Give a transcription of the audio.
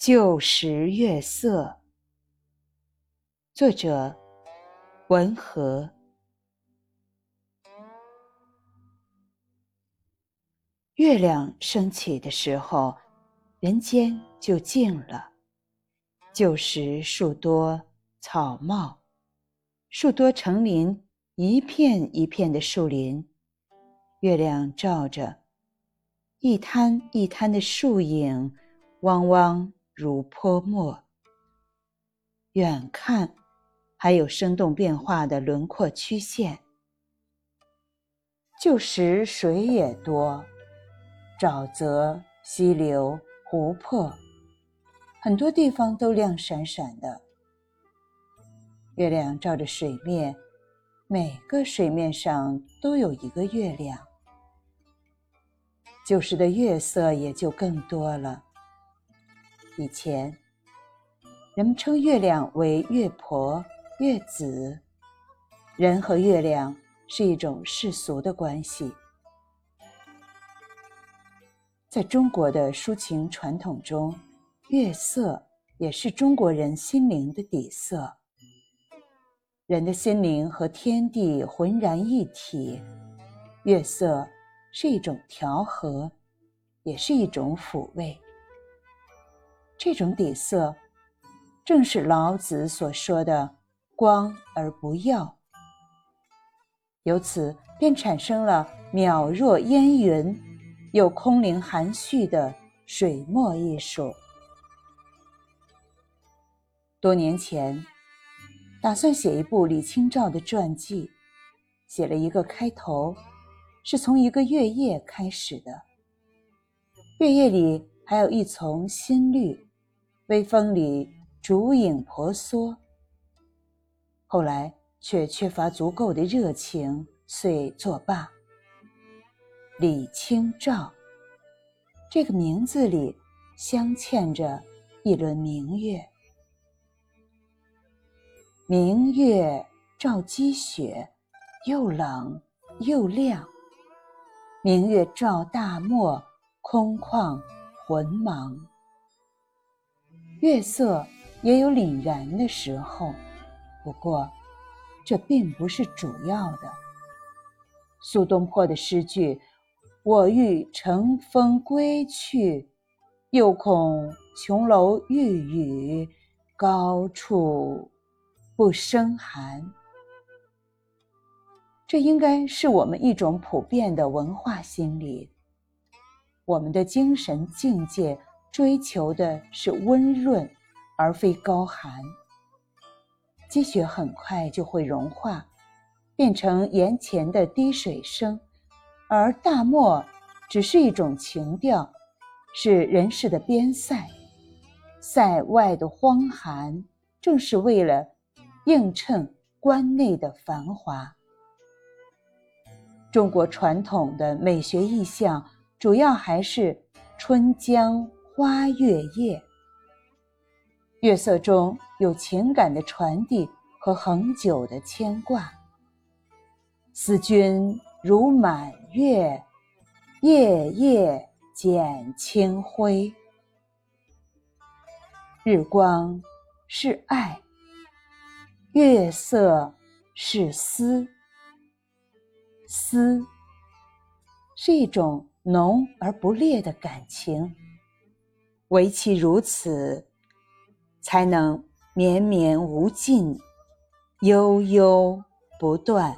旧时月色，作者文和。月亮升起的时候，人间就静了。旧时树多草茂，树多成林，一片一片的树林，月亮照着，一滩一滩的树影，汪汪。如泼墨，远看还有生动变化的轮廓曲线。旧时水也多，沼泽、溪流、湖泊，很多地方都亮闪闪的。月亮照着水面，每个水面上都有一个月亮。旧时的月色也就更多了。以前，人们称月亮为月婆、月子，人和月亮是一种世俗的关系。在中国的抒情传统中，月色也是中国人心灵的底色。人的心灵和天地浑然一体，月色是一种调和，也是一种抚慰。这种底色，正是老子所说的“光而不耀”。由此便产生了渺若烟云，又空灵含蓄的水墨艺术。多年前，打算写一部李清照的传记，写了一个开头，是从一个月夜开始的。月夜里还有一丛新绿。微风里，烛影婆娑。后来却缺乏足够的热情，遂作罢。李清照这个名字里，镶嵌着一轮明月。明月照积雪，又冷又亮。明月照大漠，空旷浑茫。月色也有凛然的时候，不过，这并不是主要的。苏东坡的诗句“我欲乘风归去，又恐琼楼玉宇，高处不胜寒”，这应该是我们一种普遍的文化心理，我们的精神境界。追求的是温润，而非高寒。积雪很快就会融化，变成眼前的滴水声，而大漠只是一种情调，是人世的边塞。塞外的荒寒，正是为了映衬关内的繁华。中国传统的美学意象，主要还是春江。花月夜，月色中有情感的传递和恒久的牵挂。思君如满月，夜夜减清辉。日光是爱，月色是思。思是一种浓而不烈的感情。唯其如此，才能绵绵无尽，悠悠不断。